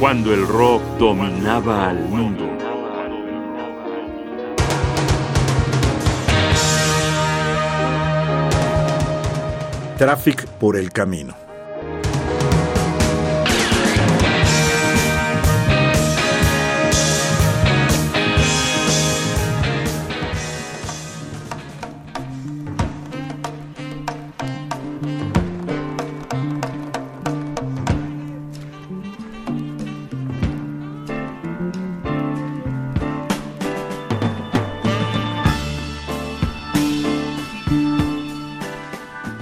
cuando el rock dominaba al mundo. Traffic por el camino.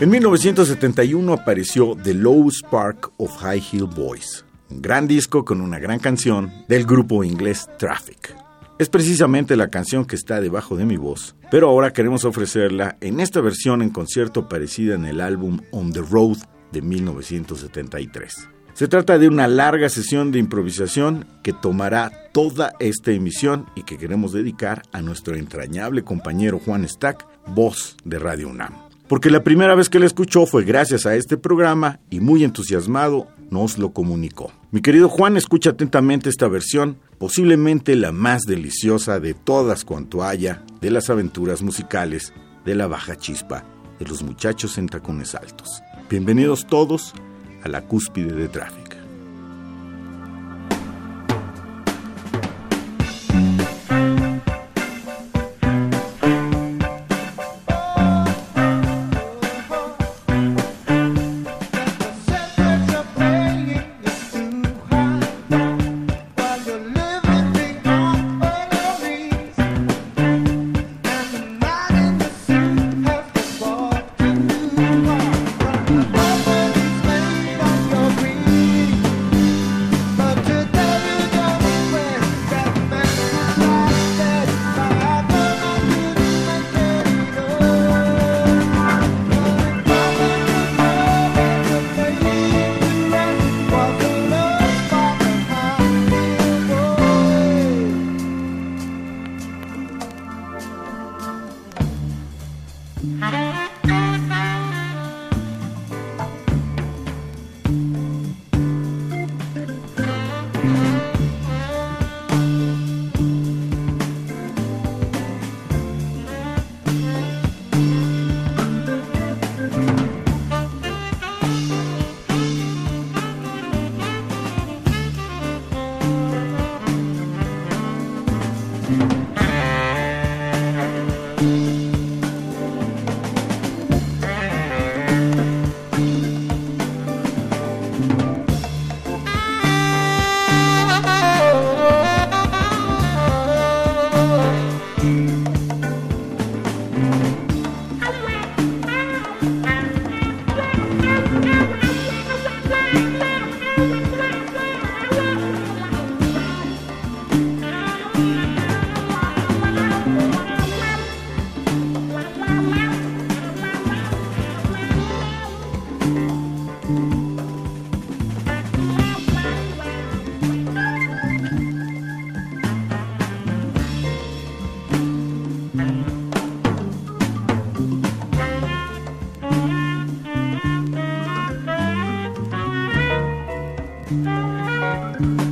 En 1971 apareció The Low Spark of High Hill Boys, un gran disco con una gran canción del grupo inglés Traffic. Es precisamente la canción que está debajo de mi voz, pero ahora queremos ofrecerla en esta versión en concierto aparecida en el álbum On the Road de 1973. Se trata de una larga sesión de improvisación que tomará toda esta emisión y que queremos dedicar a nuestro entrañable compañero Juan Stack, voz de Radio UNAM porque la primera vez que la escuchó fue gracias a este programa y muy entusiasmado nos lo comunicó. Mi querido Juan, escucha atentamente esta versión, posiblemente la más deliciosa de todas cuanto haya de las aventuras musicales de la baja chispa de los muchachos en tacones altos. Bienvenidos todos a la cúspide de tráfico. Música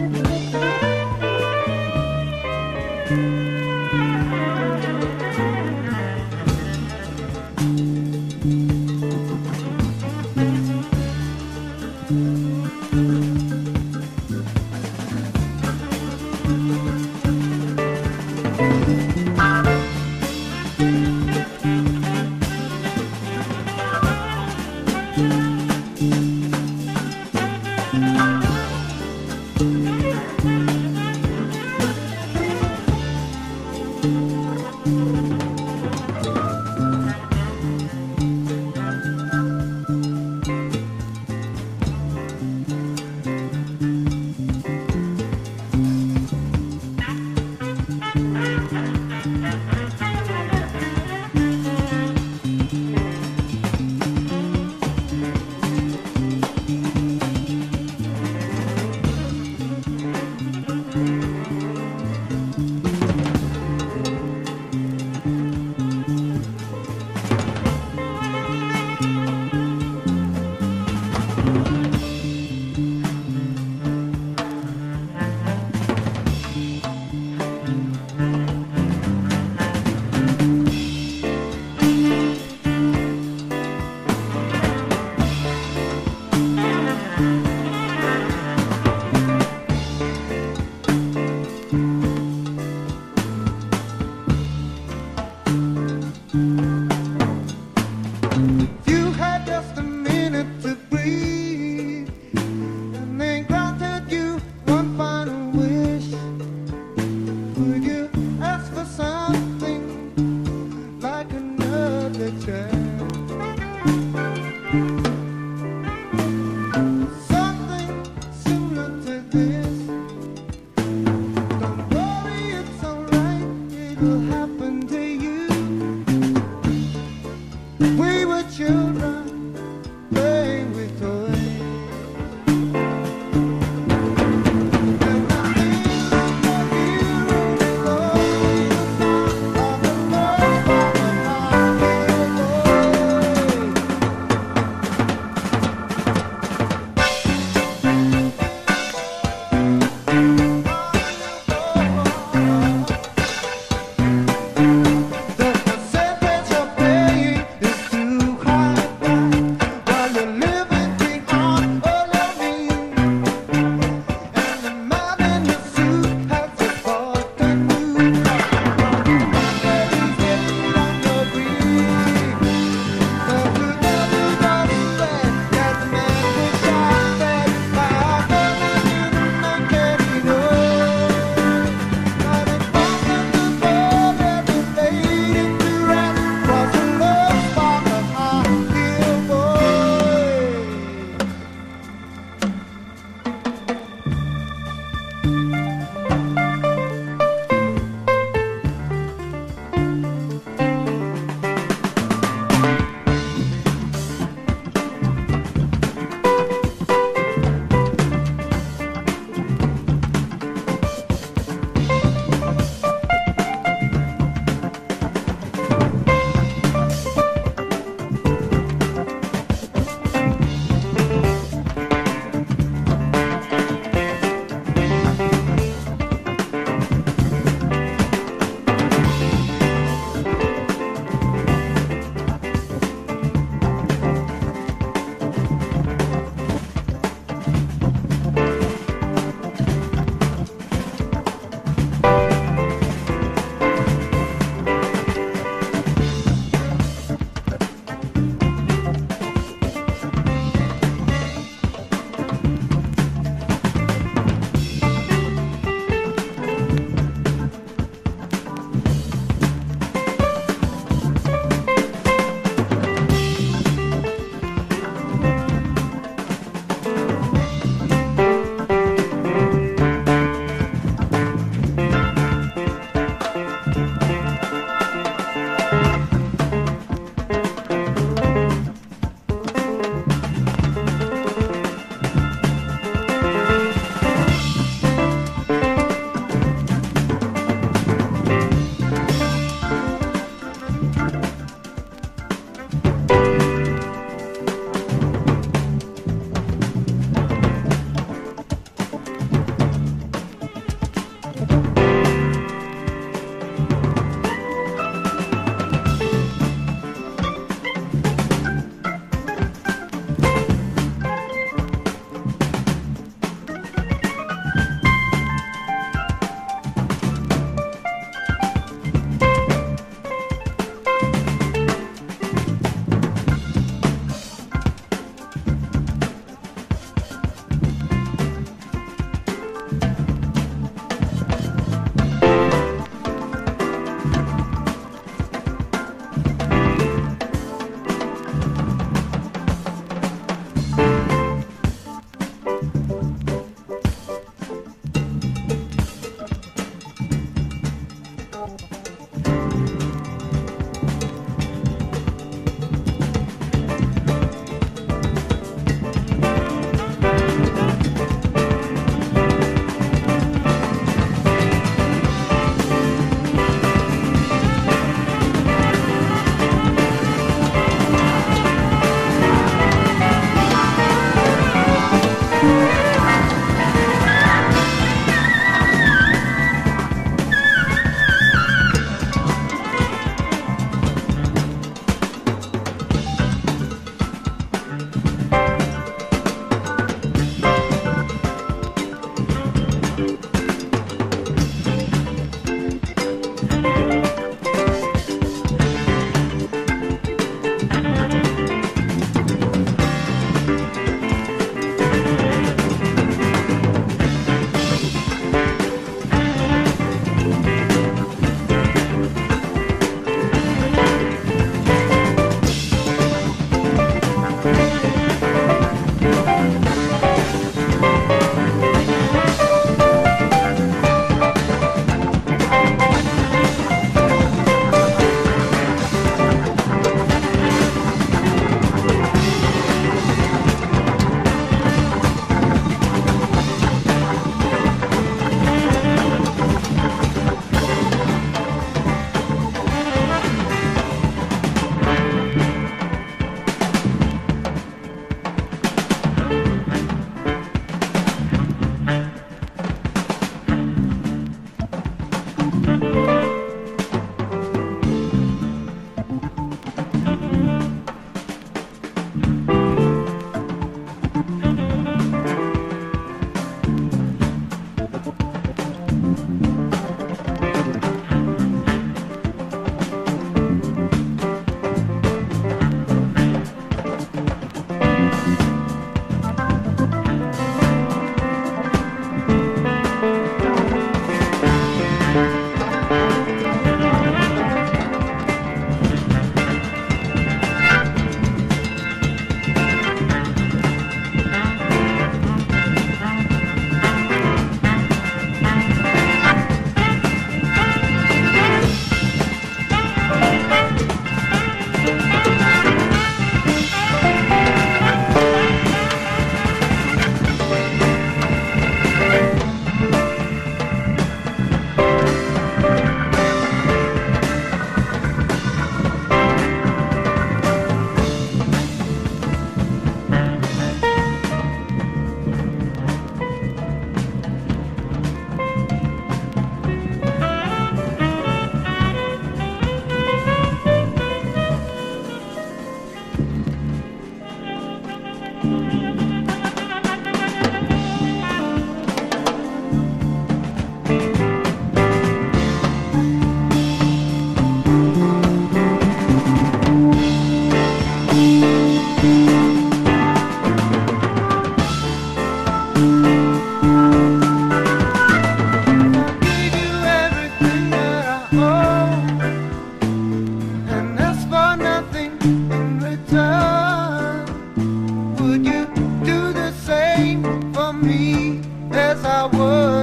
picture.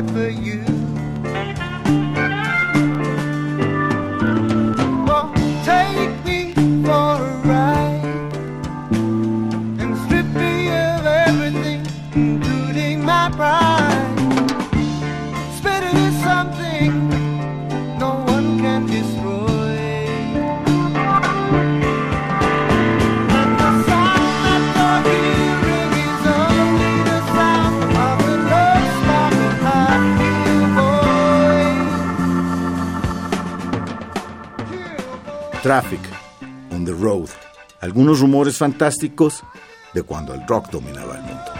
for you. Traffic, On the Road, algunos rumores fantásticos de cuando el rock dominaba el mundo.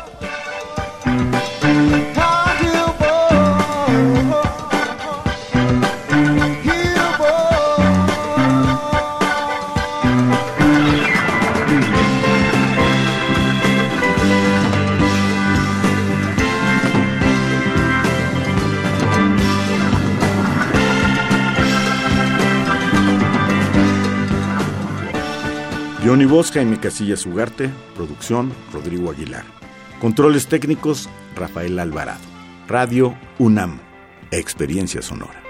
Bosca y mi casilla Ugarte, producción Rodrigo Aguilar. Controles técnicos Rafael Alvarado. Radio UNAM, experiencia sonora.